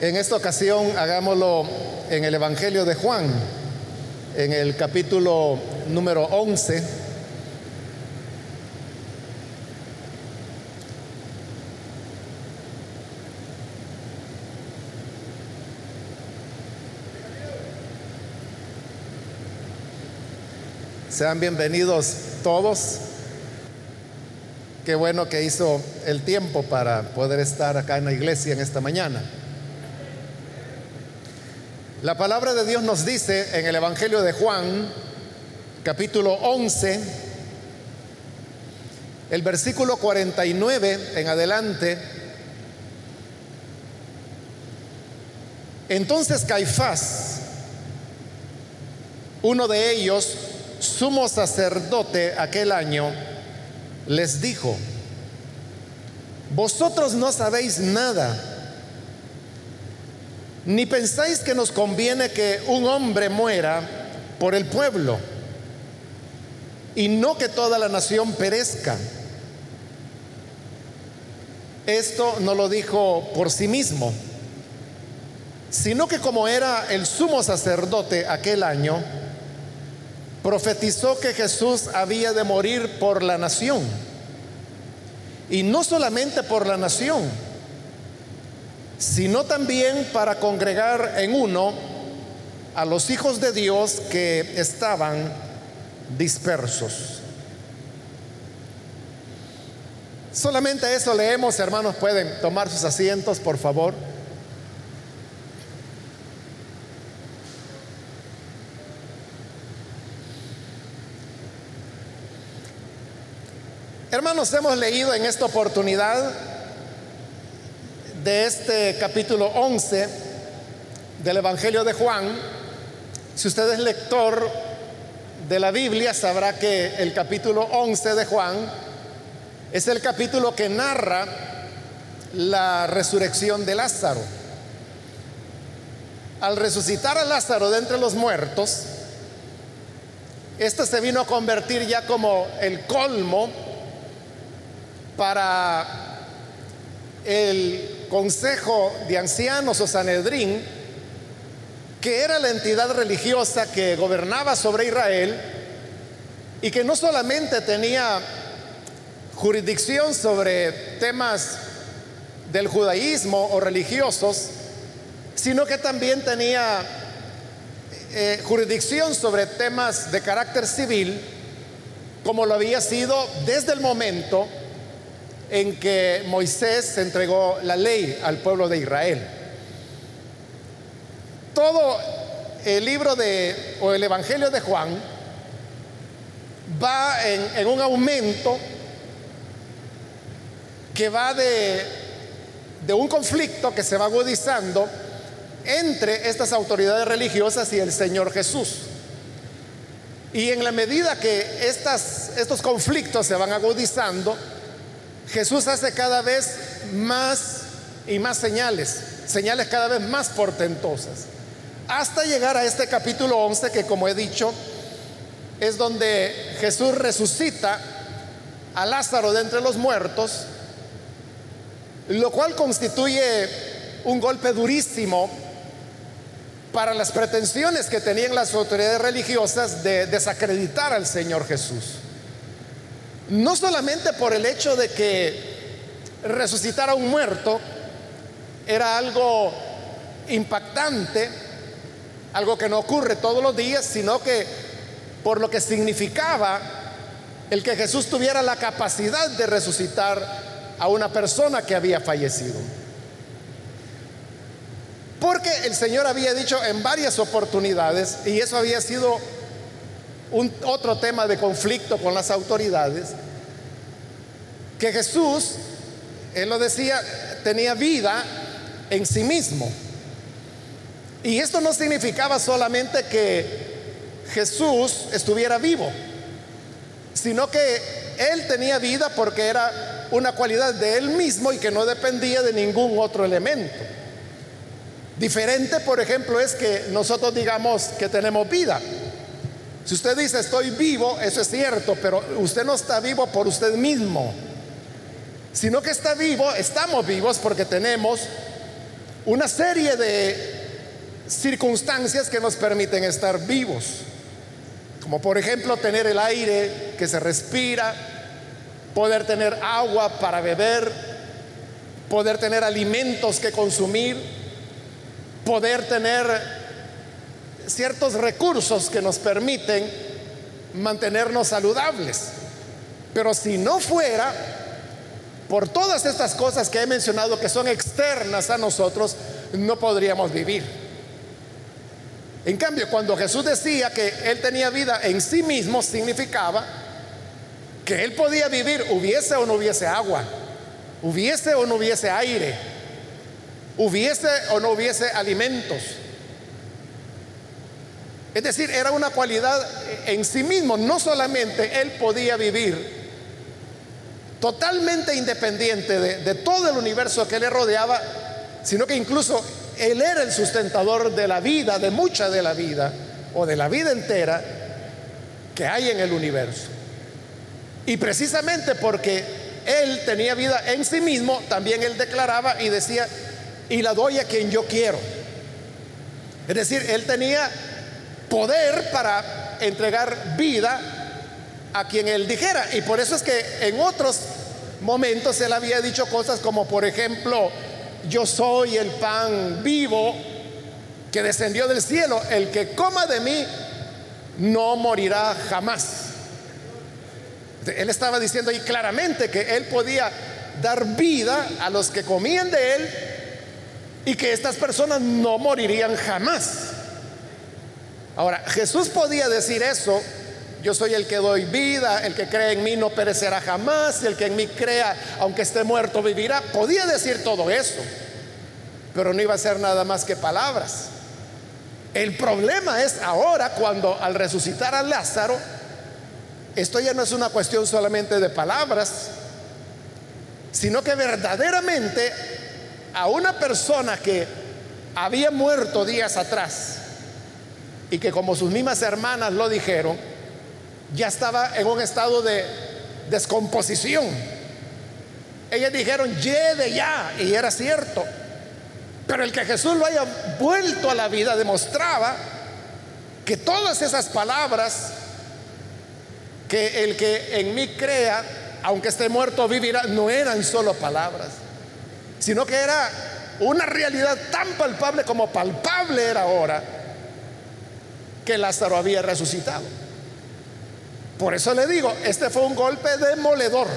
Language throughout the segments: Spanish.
En esta ocasión hagámoslo en el Evangelio de Juan, en el capítulo número 11. Sean bienvenidos todos. Qué bueno que hizo el tiempo para poder estar acá en la iglesia en esta mañana. La palabra de Dios nos dice en el Evangelio de Juan, capítulo 11, el versículo 49 en adelante. Entonces Caifás, uno de ellos, sumo sacerdote aquel año, les dijo, vosotros no sabéis nada, ni pensáis que nos conviene que un hombre muera por el pueblo y no que toda la nación perezca. Esto no lo dijo por sí mismo, sino que como era el sumo sacerdote aquel año, profetizó que Jesús había de morir por la nación. Y no solamente por la nación, sino también para congregar en uno a los hijos de Dios que estaban dispersos. Solamente eso leemos, hermanos, pueden tomar sus asientos, por favor. Hermanos, hemos leído en esta oportunidad de este capítulo 11 del Evangelio de Juan. Si usted es lector de la Biblia, sabrá que el capítulo 11 de Juan es el capítulo que narra la resurrección de Lázaro. Al resucitar a Lázaro de entre los muertos, este se vino a convertir ya como el colmo para el Consejo de Ancianos o Sanedrín, que era la entidad religiosa que gobernaba sobre Israel y que no solamente tenía jurisdicción sobre temas del judaísmo o religiosos, sino que también tenía eh, jurisdicción sobre temas de carácter civil, como lo había sido desde el momento en que Moisés entregó la ley al pueblo de Israel. Todo el libro de, o el Evangelio de Juan va en, un aumento que va de, de un conflicto que se va agudizando entre estas autoridades religiosas y el Señor Jesús. Y en la medida que estas, estos conflictos se van agudizando, Jesús hace cada vez más y más señales, señales cada vez más portentosas, hasta llegar a este capítulo 11 que como he dicho, es donde Jesús resucita a Lázaro de entre los muertos, lo cual constituye un golpe durísimo para las pretensiones que tenían las autoridades religiosas de desacreditar al Señor Jesús. No solamente por el hecho de que resucitar a un muerto era algo impactante, algo que no ocurre todos los días, sino que por lo que significaba el que Jesús tuviera la capacidad de resucitar a una persona que había fallecido. Porque el Señor había dicho en varias oportunidades, y eso había sido un, otro tema de conflicto con las autoridades, que Jesús, él lo decía, tenía vida en sí mismo. Y esto no significaba solamente que Jesús estuviera vivo, sino que él tenía vida porque era una cualidad de él mismo y que no dependía de ningún otro elemento. Diferente, por ejemplo, es que nosotros digamos que tenemos vida. Si usted dice estoy vivo, eso es cierto, pero usted no está vivo por usted mismo, sino que está vivo, estamos vivos porque tenemos una serie de circunstancias que nos permiten estar vivos, como por ejemplo tener el aire que se respira, poder tener agua para beber, poder tener alimentos que consumir, poder tener ciertos recursos que nos permiten mantenernos saludables. Pero si no fuera por todas estas cosas que he mencionado que son externas a nosotros, no podríamos vivir. En cambio, cuando Jesús decía que Él tenía vida en sí mismo, significaba que Él podía vivir, hubiese o no hubiese agua, hubiese o no hubiese aire, hubiese o no hubiese alimentos. Es decir, era una cualidad en sí mismo, no solamente Él podía vivir totalmente independiente de, todo el universo que le rodeaba, sino que incluso Él era el sustentador de la vida, de mucha de la vida, o de la vida entera que hay en el universo. Y precisamente porque Él tenía vida en sí mismo, también Él declaraba y decía, y la doy a quien yo quiero. Es decir, Él tenía poder para entregar vida a quien él dijera. Y por eso es que en otros momentos él había dicho cosas como, por ejemplo, yo soy el pan vivo que descendió del cielo. El que coma de mí no morirá jamás. Él estaba diciendo ahí claramente que él podía dar vida a los que comían de él y que estas personas no morirían jamás. Ahora, Jesús podía decir eso yo soy el que doy vida, el que cree en mí no perecerá jamás, el que en mí crea, aunque esté muerto, vivirá. Podía decir todo eso, pero no iba a ser nada más que palabras. El problema es ahora cuando al resucitar a Lázaro, esto ya no es una cuestión solamente de palabras, sino que verdaderamente a una persona que había muerto días atrás y que como sus mismas hermanas lo dijeron, ya estaba en un estado de descomposición. Ellas dijeron, lleve ya, y era cierto. Pero el que Jesús lo haya vuelto a la vida demostraba que todas esas palabras, que el que en mí crea, aunque esté muerto, vivirá, no eran solo palabras, sino que era una realidad tan palpable como palpable era ahora que Lázaro había resucitado. Por eso le digo, este fue un golpe demoledor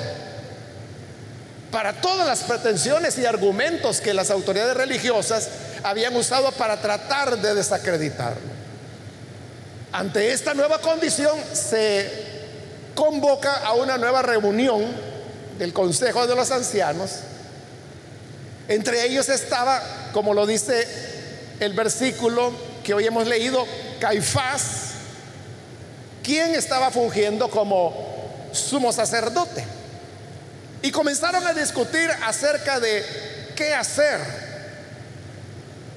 para todas las pretensiones y argumentos que las autoridades religiosas habían usado para tratar de desacreditarlo. Ante esta nueva condición se convoca a una nueva reunión del Consejo de los Ancianos. Entre ellos estaba, como lo dice el versículo que hoy hemos leído, Caifás, quién estaba fungiendo como sumo sacerdote. Y comenzaron a discutir acerca de qué hacer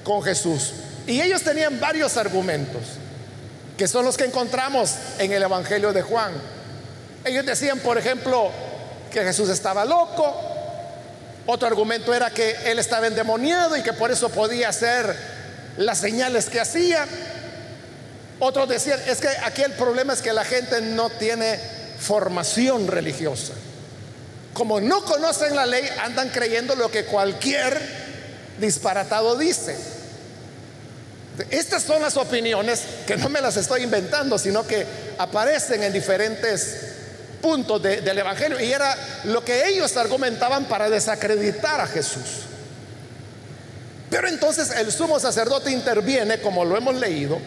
con Jesús. Y ellos tenían varios argumentos, que son los que encontramos en el Evangelio de Juan. Ellos decían, por ejemplo, que Jesús estaba loco. Otro argumento era que él estaba endemoniado y que por eso podía hacer las señales que hacía. Otros decían, es que aquí el problema es que la gente no tiene formación religiosa. Como no conocen la ley, andan creyendo lo que cualquier disparatado dice. Estas son las opiniones que no me las estoy inventando, sino que aparecen en diferentes puntos del Evangelio. Y era lo que ellos argumentaban para desacreditar a Jesús. Pero entonces el sumo sacerdote interviene, como lo hemos leído,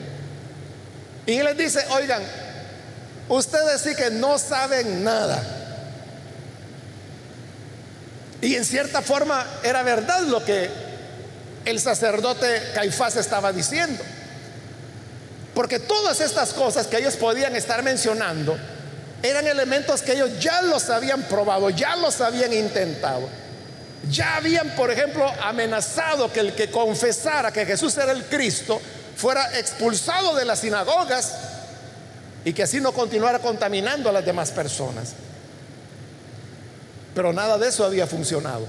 y les dice, oigan, ustedes sí que no saben nada. Y en cierta forma era verdad lo que el sacerdote Caifás estaba diciendo. Porque todas estas cosas que ellos podían estar mencionando eran elementos que ellos ya los habían probado, ya los habían intentado. Ya habían, por ejemplo, amenazado que el que confesara que Jesús era el Cristo fuera expulsado de las sinagogas y que así no continuara contaminando a las demás personas. Pero nada de eso había funcionado.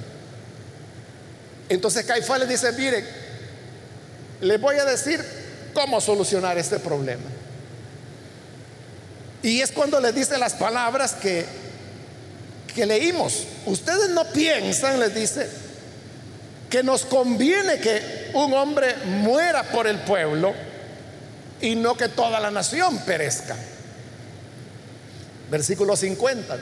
Entonces Caifás le dice, miren, les voy a decir cómo solucionar este problema. Y es cuando les dice las palabras que, que leímos. Ustedes no piensan, les dice, que nos conviene que un hombre muera por el pueblo y no que toda la nación perezca. Versículo 50.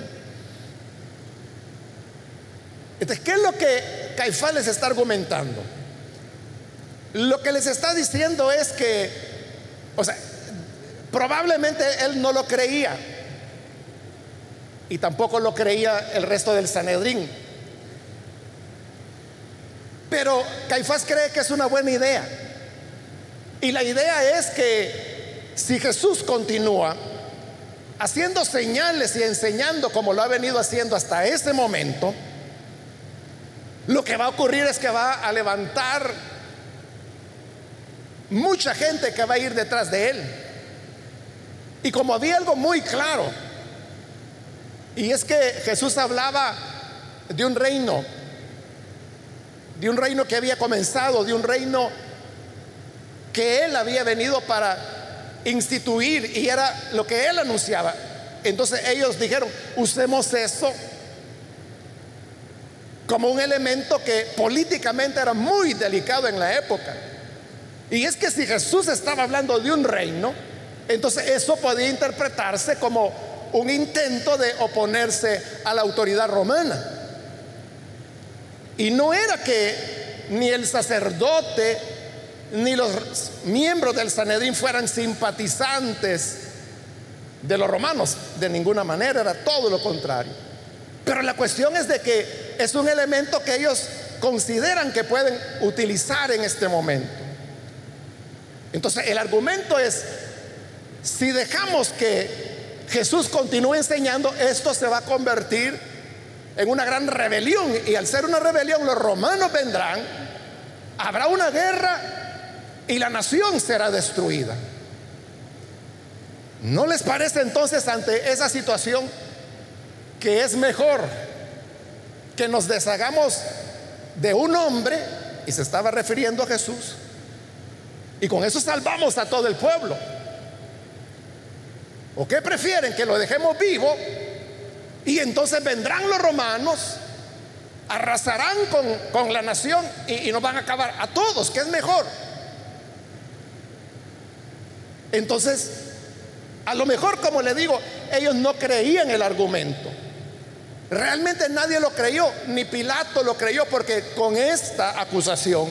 Entonces, ¿qué es lo que Caifás les está argumentando? Lo que les está diciendo es que, o sea, probablemente él no lo creía y tampoco lo creía el resto del Sanedrín. Pero Caifás cree que es una buena idea. Y la idea es que si Jesús continúa haciendo señales y enseñando como lo ha venido haciendo hasta ese momento, lo que va a ocurrir es que va a levantar mucha gente que va a ir detrás de él. Y como había algo muy claro, y es que Jesús hablaba de un reino, de un reino que había comenzado, de un reino que él había venido para instituir y era lo que él anunciaba. Entonces ellos dijeron, usemos eso como un elemento que políticamente era muy delicado en la época. Y es que si Jesús estaba hablando de un reino, entonces eso podía interpretarse como un intento de oponerse a la autoridad romana. Y no era que ni el sacerdote ni los miembros del Sanedrín fueran simpatizantes de los romanos, de ninguna manera, era todo lo contrario. Pero la cuestión es de que es un elemento que ellos consideran que pueden utilizar en este momento. Entonces el argumento es, si dejamos que Jesús continúe enseñando, esto se va a convertir en una gran rebelión. Y al ser una rebelión, los romanos vendrán, habrá una guerra y la nación será destruida. ¿No les parece entonces ante esa situación que es mejor que nos deshagamos de un hombre, y se estaba refiriendo a Jesús, y con eso salvamos a todo el pueblo? ¿O qué prefieren? Que lo dejemos vivo y entonces vendrán los romanos, arrasarán con, la nación y, y nos van a acabar a todos, que es mejor. Entonces, a lo mejor, como le digo, ellos no creían el argumento. Realmente nadie lo creyó, ni Pilato lo creyó, porque con esta acusación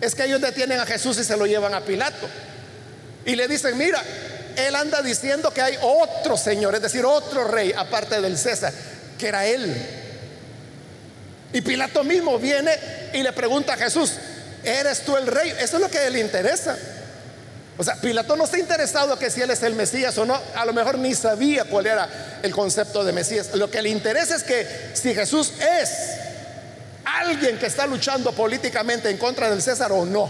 es que ellos detienen a Jesús y se lo llevan a Pilato. Y le dicen, mira, él anda diciendo que hay otro Señor, es decir, otro rey aparte del César, que era él. Y Pilato mismo viene y le pregunta a Jesús, ¿eres tú el rey? Eso es lo que le interesa. O sea, Pilato no está interesado que si él es el Mesías o no, a lo mejor ni sabía cuál era el concepto de Mesías. Lo que le interesa es que si Jesús es alguien que está luchando políticamente en contra del César o no.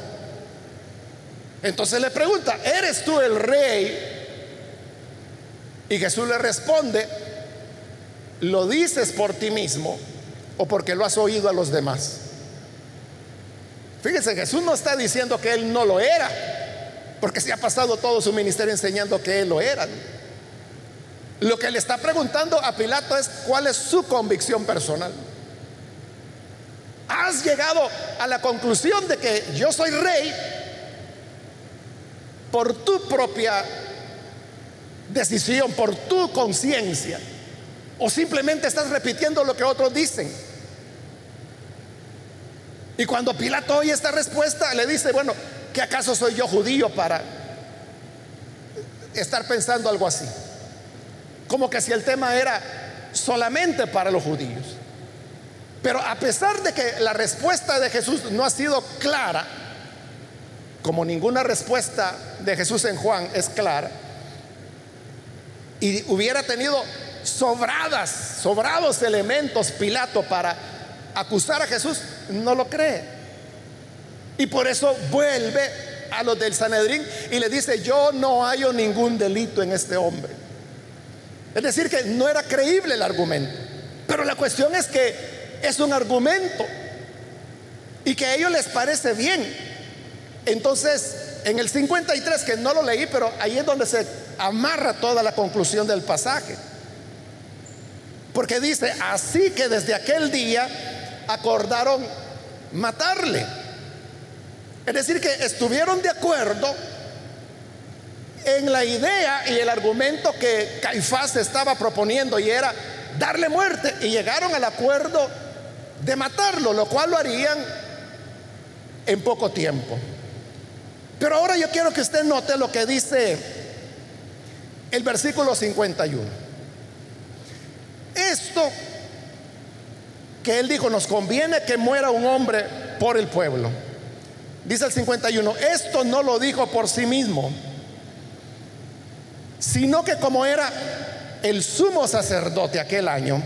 Entonces le pregunta, ¿eres tú el rey? Y Jesús le responde, ¿lo dices por ti mismo o porque lo has oído a los demás? Fíjense, Jesús no está diciendo que él no lo era, porque se ha pasado todo su ministerio enseñando que él lo era. Lo que le está preguntando a Pilato es cuál es su convicción personal. Has llegado a la conclusión de que yo soy rey por tu propia decisión, por tu conciencia, o simplemente estás repitiendo lo que otros dicen. Y cuando Pilato oye esta respuesta, le dice, bueno, ¿qué acaso soy yo judío para estar pensando algo así? Como que si el tema era solamente para los judíos. Pero a pesar de que la respuesta de Jesús no ha sido clara, como ninguna respuesta de Jesús en Juan es clara, y hubiera tenido sobradas, sobrados elementos Pilato para acusar a Jesús, no lo cree. Y por eso vuelve a los del Sanedrín y le dice, yo no hallo ningún delito en este hombre. Es decir, que no era creíble el argumento. Pero la cuestión es que es un argumento y que a ellos les parece bien. Entonces, en el 53, que no lo leí, pero ahí es donde se amarra toda la conclusión del pasaje. Porque dice, así que desde aquel día acordaron matarle. Es decir, que estuvieron de acuerdo en la idea y el argumento que Caifás estaba proponiendo y era darle muerte y llegaron al acuerdo de matarlo, lo cual lo harían en poco tiempo. Pero ahora yo quiero que usted note lo que dice el versículo 51. Esto que él dijo, nos conviene que muera un hombre por el pueblo. Dice el 51, esto no lo dijo por sí mismo, sino que como era el sumo sacerdote aquel año,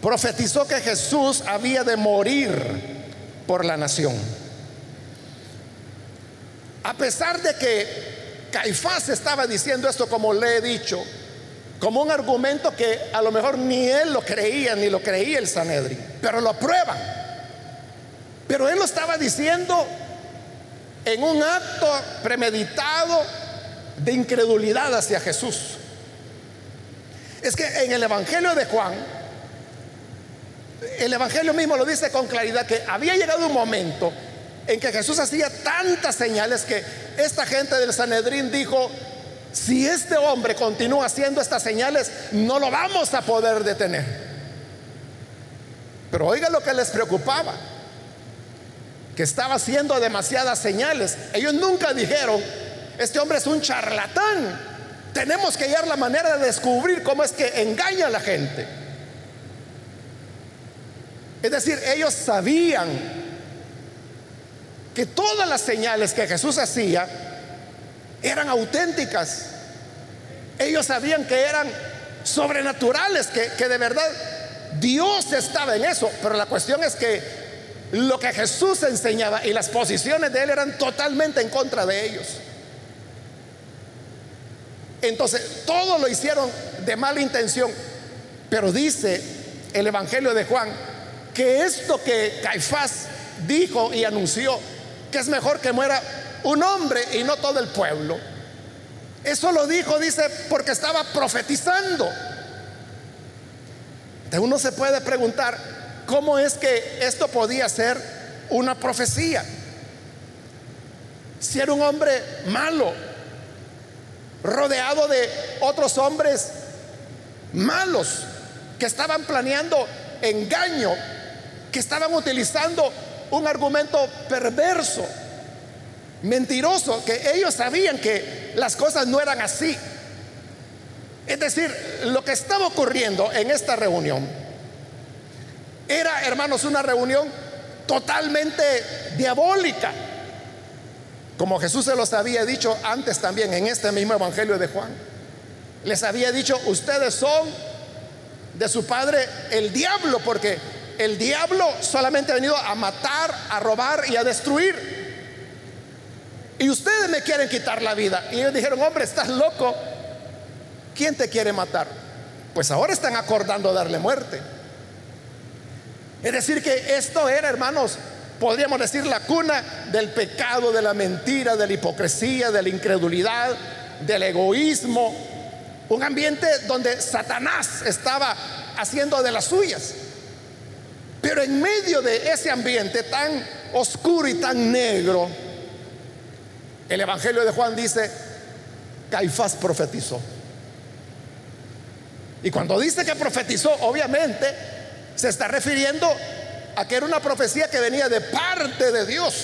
profetizó que Jesús había de morir por la nación. A pesar de que Caifás estaba diciendo esto como le he dicho, como un argumento que a lo mejor ni él lo creía, ni lo creía el Sanedrin, pero lo aprueba. Pero él lo estaba diciendo en un acto premeditado de incredulidad hacia Jesús. Es que en el Evangelio de Juan, el Evangelio mismo lo dice con claridad que había llegado un momento en que Jesús hacía tantas señales que esta gente del Sanedrín dijo, si este hombre continúa haciendo estas señales, no lo vamos a poder detener. Pero oiga lo que les preocupaba, que estaba haciendo demasiadas señales. Ellos nunca dijeron, este hombre es un charlatán, tenemos que hallar la manera de descubrir cómo es que engaña a la gente. Es decir, ellos sabían que todas las señales que Jesús hacía eran auténticas. Ellos sabían que eran sobrenaturales, que, que, de verdad Dios estaba en eso. Pero la cuestión es que lo que Jesús enseñaba y las posiciones de él eran totalmente en contra de ellos. Entonces, todo lo hicieron de mala intención. Pero dice el Evangelio de Juan que esto que Caifás dijo y anunció, que es mejor que muera un hombre y no todo el pueblo. Eso lo dijo, dice, porque estaba profetizando. De uno se puede preguntar, ¿cómo es que esto podía ser una profecía? Si era un hombre malo, rodeado de otros hombres malos que estaban planeando engaño, que estaban utilizando un argumento perverso, mentiroso, que ellos sabían que las cosas no eran así. Es decir, lo que estaba ocurriendo en esta reunión era, hermanos, una reunión totalmente diabólica. Como Jesús se los había dicho antes también en este mismo Evangelio de Juan. Les había dicho, ustedes son de su padre el diablo, porque el diablo solamente ha venido a matar, a robar y a destruir. Y ustedes me quieren quitar la vida. Y ellos dijeron, hombre, estás loco. ¿Quién te quiere matar? Pues ahora están acordando darle muerte. Es decir, que esto era, hermanos, podríamos decir, la cuna del pecado, de la mentira, de la hipocresía, de la incredulidad, del egoísmo. Un ambiente donde Satanás estaba haciendo de las suyas. Pero en medio de ese ambiente tan oscuro y tan negro, el Evangelio de Juan dice, Caifás profetizó. Y cuando dice que profetizó, obviamente se está refiriendo a que era una profecía que venía de parte de Dios.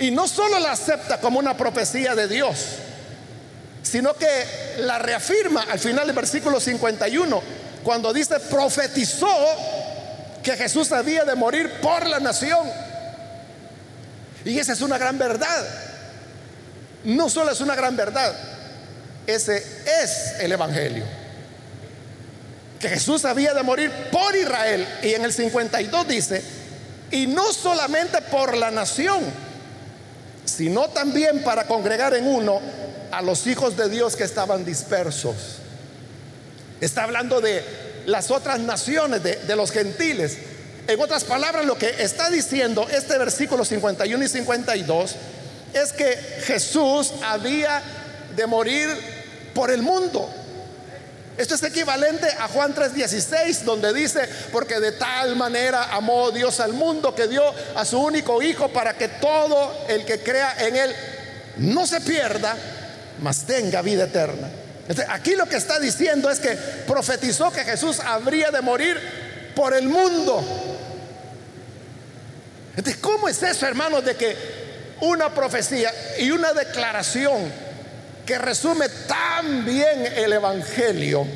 Y no solo la acepta como una profecía de Dios, sino que la reafirma al final del versículo 51, cuando dice, profetizó que Jesús había de morir por la nación. Y esa es una gran verdad. No solo es una gran verdad, ese es el Evangelio que Jesús había de morir por Israel. Y en el 52 dice, y no solamente por la nación, sino también para congregar en uno a los hijos de Dios que estaban dispersos. Está hablando de las otras naciones, de, los gentiles. En otras palabras, lo que está diciendo este versículo 51 y 52 es que Jesús había de morir por el mundo. Esto es equivalente a Juan 3:16, donde dice, porque de tal manera amó Dios al mundo que dio a su único Hijo para que todo el que crea en Él no se pierda, mas tenga vida eterna. Aquí lo que está diciendo es que profetizó que Jesús habría de morir por el mundo. Entonces, ¿cómo es eso, hermanos, de que una profecía y una declaración que resume tan bien el Evangelio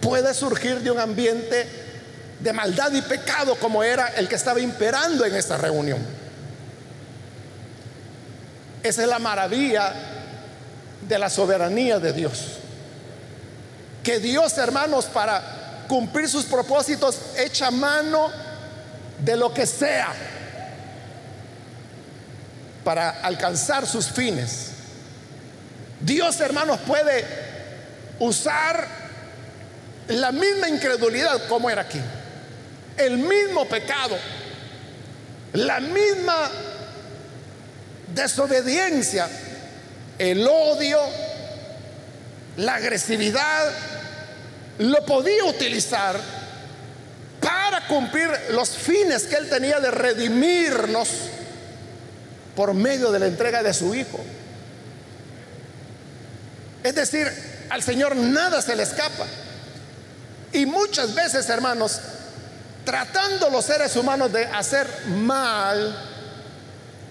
puede surgir de un ambiente de maldad y pecado como era el que estaba imperando en esta reunión? Esa es la maravilla de la soberanía de Dios. Que Dios, hermanos, para cumplir sus propósitos, echa mano de lo que sea para alcanzar sus fines. Dios, hermanos, puede usar la misma incredulidad como era aquí, el mismo pecado, la misma desobediencia, el odio, la agresividad, lo podía utilizar para cumplir los fines que él tenía de redimirnos por medio de la entrega de su Hijo. Es decir, al Señor nada se le escapa. Y muchas veces, hermanos, tratando los seres humanos de hacer mal,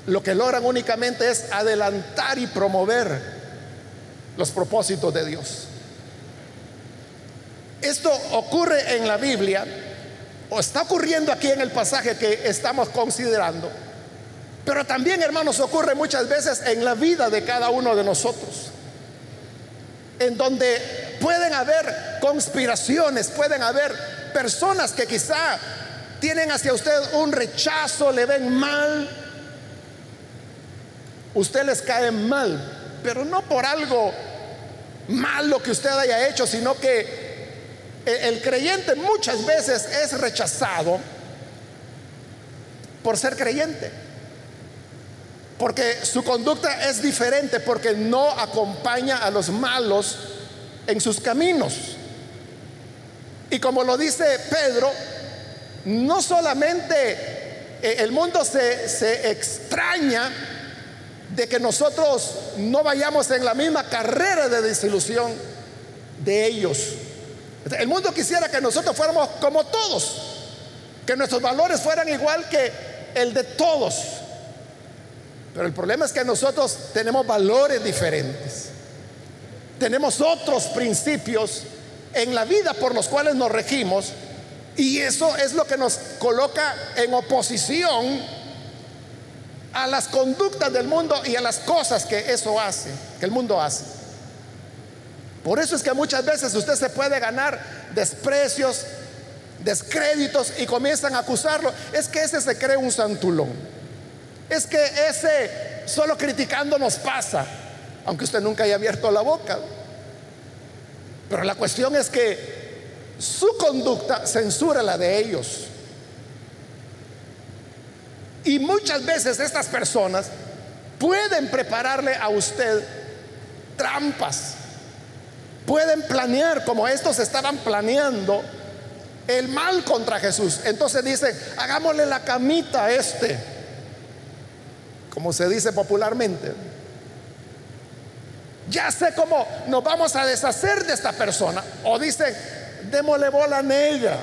lo que logran únicamente es adelantar y promover los propósitos de Dios. Esto ocurre en la Biblia, o está ocurriendo aquí en el pasaje que estamos considerando, pero también, hermanos, ocurre muchas veces en la vida de cada uno de nosotros en donde pueden haber conspiraciones, pueden haber personas que quizá tienen hacia usted un rechazo, le ven mal, usted les cae mal, pero no por algo malo que usted haya hecho, sino que el creyente muchas veces es rechazado por ser creyente. Porque su conducta es diferente, porque no acompaña a los malos en sus caminos. Y como lo dice Pedro, no solamente eh, el mundo se, se extraña de que nosotros no vayamos en la misma carrera de desilusión de ellos. El mundo quisiera que nosotros fuéramos como todos, que nuestros valores fueran igual que el de todos. Pero el problema es que nosotros tenemos valores diferentes. Tenemos otros principios en la vida por los cuales nos regimos y eso es lo que nos coloca en oposición a las conductas del mundo y a las cosas que eso hace, que el mundo hace. Por eso es que muchas veces usted se puede ganar desprecios, descréditos y comienzan a acusarlo. Es que ese se cree un santulón. Es que ese solo criticando nos pasa, aunque usted nunca haya abierto la boca. Pero la cuestión es que su conducta censura la de ellos. Y muchas veces estas personas pueden prepararle a usted trampas. Pueden planear como estos estaban planeando el mal contra Jesús. Entonces dicen, hagámosle la camita a este como se dice popularmente. Ya sé cómo nos vamos a deshacer de esta persona. O dicen, démosle bola a ella.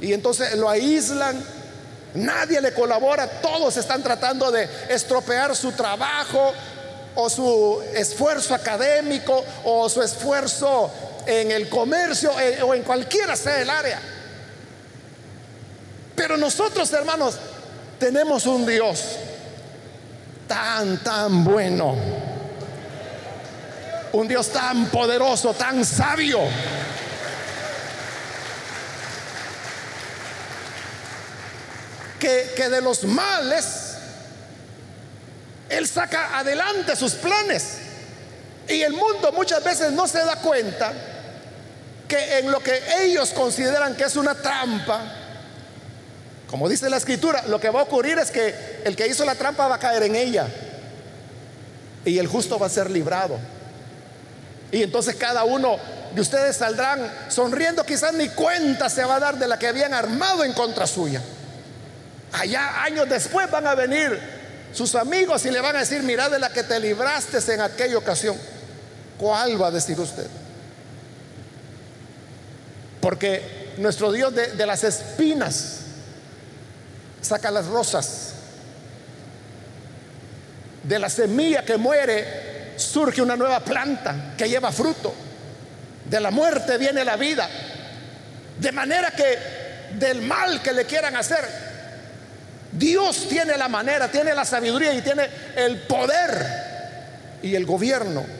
Y entonces lo aíslan, nadie le colabora, todos están tratando de estropear su trabajo o su esfuerzo académico o su esfuerzo en el comercio eh, o en cualquiera sea el área. Pero nosotros, hermanos, tenemos un Dios tan, tan bueno. Un Dios tan poderoso, tan sabio. Que, de los males, Él saca adelante sus planes. Y el mundo muchas veces no se da cuenta que en lo que ellos consideran que es una trampa, Como dice la escritura, lo que va a ocurrir es que el que hizo la trampa va a caer en ella y el justo va a ser librado. Y entonces cada uno de ustedes saldrán sonriendo, quizás ni cuenta se va a dar de la que habían armado en contra suya. Allá años después van a venir sus amigos y le van a decir, mira de la que te libraste en aquella ocasión. ¿Cuál va a decir usted? Porque nuestro Dios de, de las espinas saca las rosas. De la semilla que muere surge una nueva planta que lleva fruto. De la muerte viene la vida. De manera que del mal que le quieran hacer, Dios tiene la manera, tiene la sabiduría y tiene el poder y el gobierno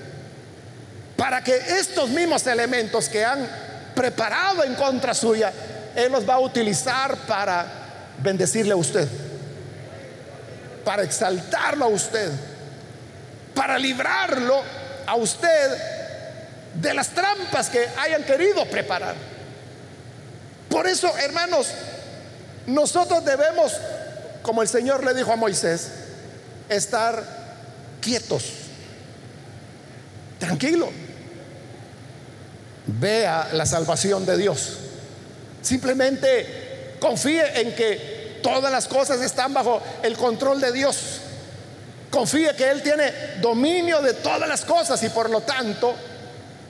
para que estos mismos elementos que han preparado en contra suya, Él los va a utilizar para bendecirle a usted, para exaltarlo a usted, para librarlo a usted de las trampas que hayan querido preparar. Por eso, hermanos, nosotros debemos, como el Señor le dijo a Moisés, estar quietos, tranquilo. Vea la salvación de Dios. Simplemente confíe en que todas las cosas están bajo el control de Dios. Confíe que Él tiene dominio de todas las cosas y por lo tanto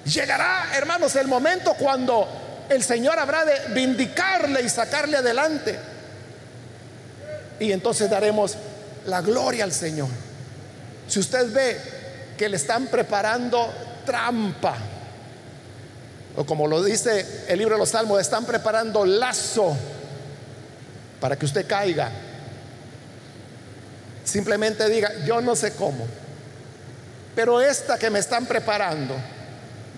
llegará, hermanos, el momento cuando el Señor habrá de vindicarle y sacarle adelante. Y entonces daremos la gloria al Señor. Si usted ve que le están preparando trampa, o como lo dice el libro de los Salmos, están preparando lazo para que usted caiga. Simplemente diga, yo no sé cómo, pero esta que me están preparando,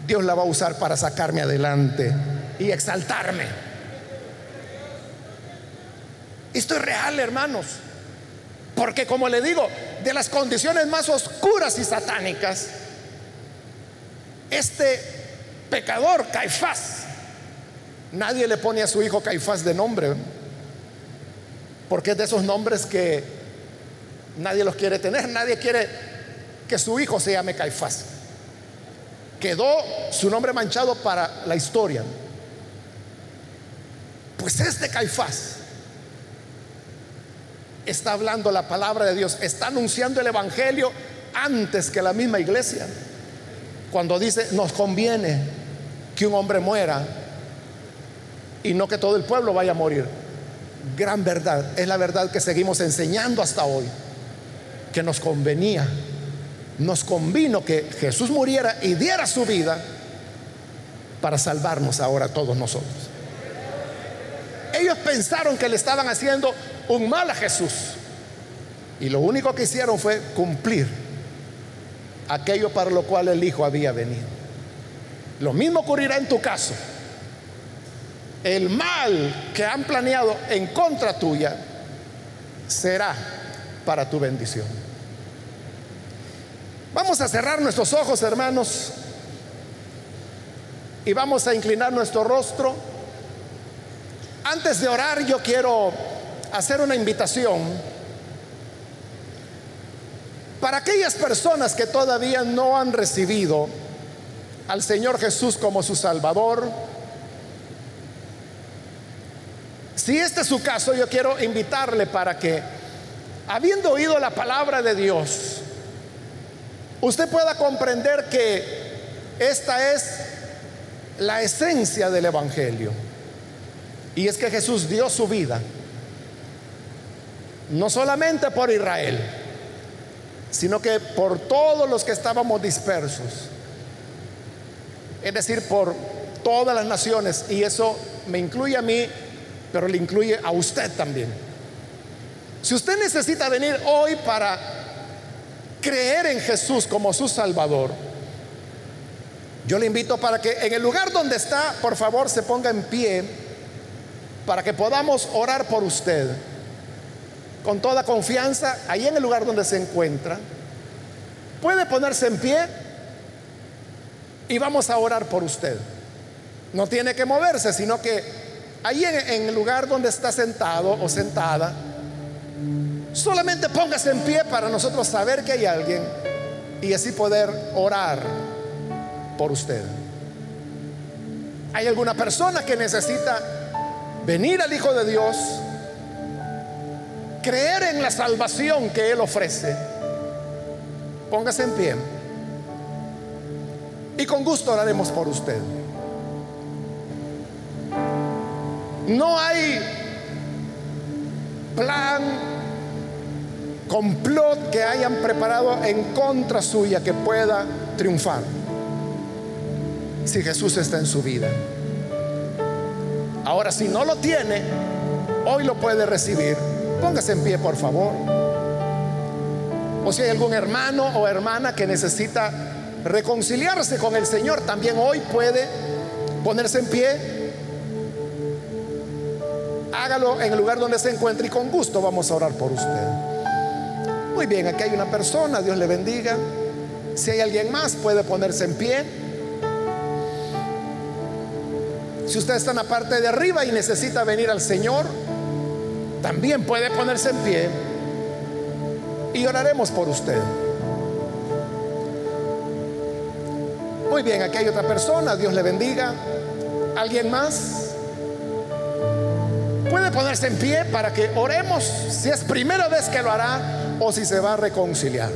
Dios la va a usar para sacarme adelante y exaltarme. Esto es real, hermanos. Porque como le digo, de las condiciones más oscuras y satánicas, este pecador, Caifás. Nadie le pone a su hijo Caifás de nombre, porque es de esos nombres que nadie los quiere tener, nadie quiere que su hijo se llame Caifás. Quedó su nombre manchado para la historia. Pues este Caifás está hablando la palabra de Dios, está anunciando el Evangelio antes que la misma iglesia. Cuando dice, nos conviene que un hombre muera y no que todo el pueblo vaya a morir. Gran verdad, es la verdad que seguimos enseñando hasta hoy, que nos convenía, nos convino que Jesús muriera y diera su vida para salvarnos ahora todos nosotros. Ellos pensaron que le estaban haciendo un mal a Jesús y lo único que hicieron fue cumplir aquello para lo cual el Hijo había venido. Lo mismo ocurrirá en tu caso. El mal que han planeado en contra tuya será para tu bendición. Vamos a cerrar nuestros ojos, hermanos, y vamos a inclinar nuestro rostro. Antes de orar, yo quiero hacer una invitación para aquellas personas que todavía no han recibido al Señor Jesús como su Salvador. Si este es su caso, yo quiero invitarle para que, habiendo oído la palabra de Dios, usted pueda comprender que esta es la esencia del Evangelio. Y es que Jesús dio su vida, no solamente por Israel, sino que por todos los que estábamos dispersos. Es decir, por todas las naciones, y eso me incluye a mí, pero le incluye a usted también. Si usted necesita venir hoy para creer en Jesús como su Salvador, yo le invito para que en el lugar donde está, por favor, se ponga en pie para que podamos orar por usted con toda confianza, ahí en el lugar donde se encuentra. Puede ponerse en pie y vamos a orar por usted. No tiene que moverse, sino que ahí en, el lugar donde está sentado o sentada, solamente póngase en pie para nosotros saber que hay alguien y así poder orar por usted. ¿Hay alguna persona que necesita venir al Hijo de Dios, creer en la salvación que Él ofrece? Póngase en pie. Y con gusto oraremos por usted. No hay plan, complot que hayan preparado en contra suya que pueda triunfar si Jesús está en su vida. Ahora, si no lo tiene, hoy lo puede recibir. Póngase en pie, por favor. O si hay algún hermano o hermana que necesita reconciliarse con el Señor, también hoy puede ponerse en pie hágalo en el lugar donde se encuentre y con gusto vamos a orar por usted. Muy bien, aquí hay una persona, Dios le bendiga. Si hay alguien más, puede ponerse en pie. Si usted está en la parte de arriba y necesita venir al Señor, también puede ponerse en pie y oraremos por usted. Muy bien, aquí hay otra persona, Dios le bendiga. ¿Alguien más? Puede ponerse en pie para que oremos si es primera vez que lo hará o si se va a reconciliar.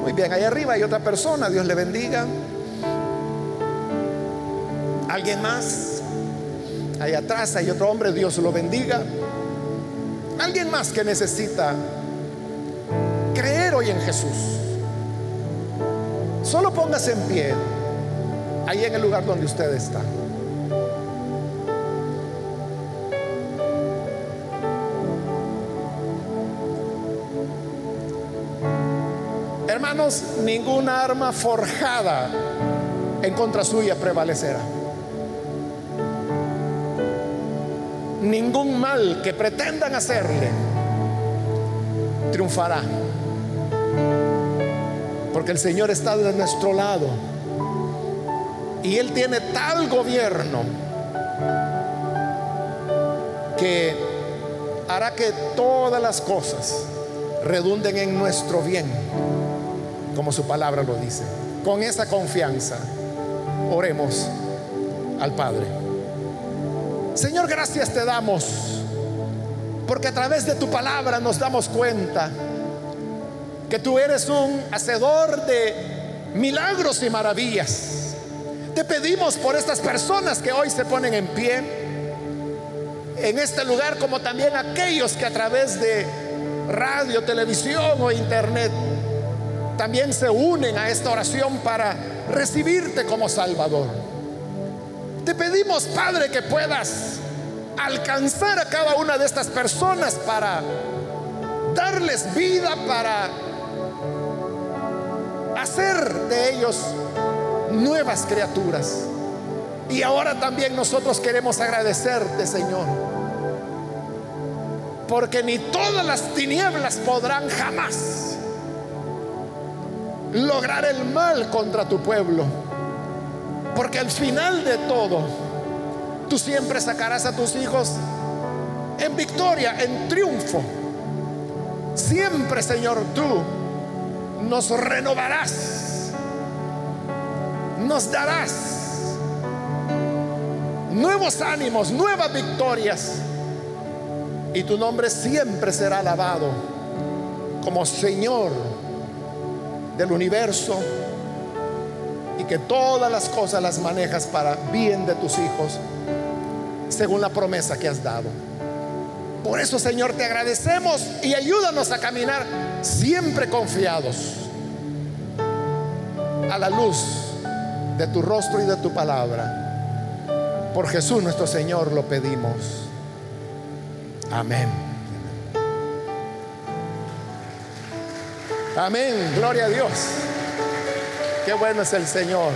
Muy bien, ahí arriba hay otra persona, Dios le bendiga. ¿Alguien más? Ahí atrás hay otro hombre, Dios lo bendiga. Alguien más que necesita creer hoy en Jesús. Solo póngase en pie ahí en el lugar donde usted está. Hermanos, ninguna arma forjada en contra suya prevalecerá. Ningún mal que pretendan hacerle triunfará. Porque el Señor está de nuestro lado. Y Él tiene tal gobierno que hará que todas las cosas redunden en nuestro bien como su palabra lo dice. Con esa confianza, oremos al Padre. Señor, gracias te damos, porque a través de tu palabra nos damos cuenta que tú eres un hacedor de milagros y maravillas. Te pedimos por estas personas que hoy se ponen en pie en este lugar, como también aquellos que a través de radio, televisión o internet también se unen a esta oración para recibirte como Salvador. Te pedimos, Padre, que puedas alcanzar a cada una de estas personas para darles vida, para hacer de ellos nuevas criaturas. Y ahora también nosotros queremos agradecerte, Señor, porque ni todas las tinieblas podrán jamás lograr el mal contra tu pueblo. Porque al final de todo, tú siempre sacarás a tus hijos en victoria, en triunfo. Siempre, Señor, tú nos renovarás, nos darás nuevos ánimos, nuevas victorias. Y tu nombre siempre será alabado como Señor del universo que todas las cosas las manejas para bien de tus hijos, según la promesa que has dado. Por eso, Señor, te agradecemos y ayúdanos a caminar siempre confiados a la luz de tu rostro y de tu palabra. Por Jesús nuestro Señor lo pedimos. Amén. Amén, gloria a Dios. Qué bueno es el Señor.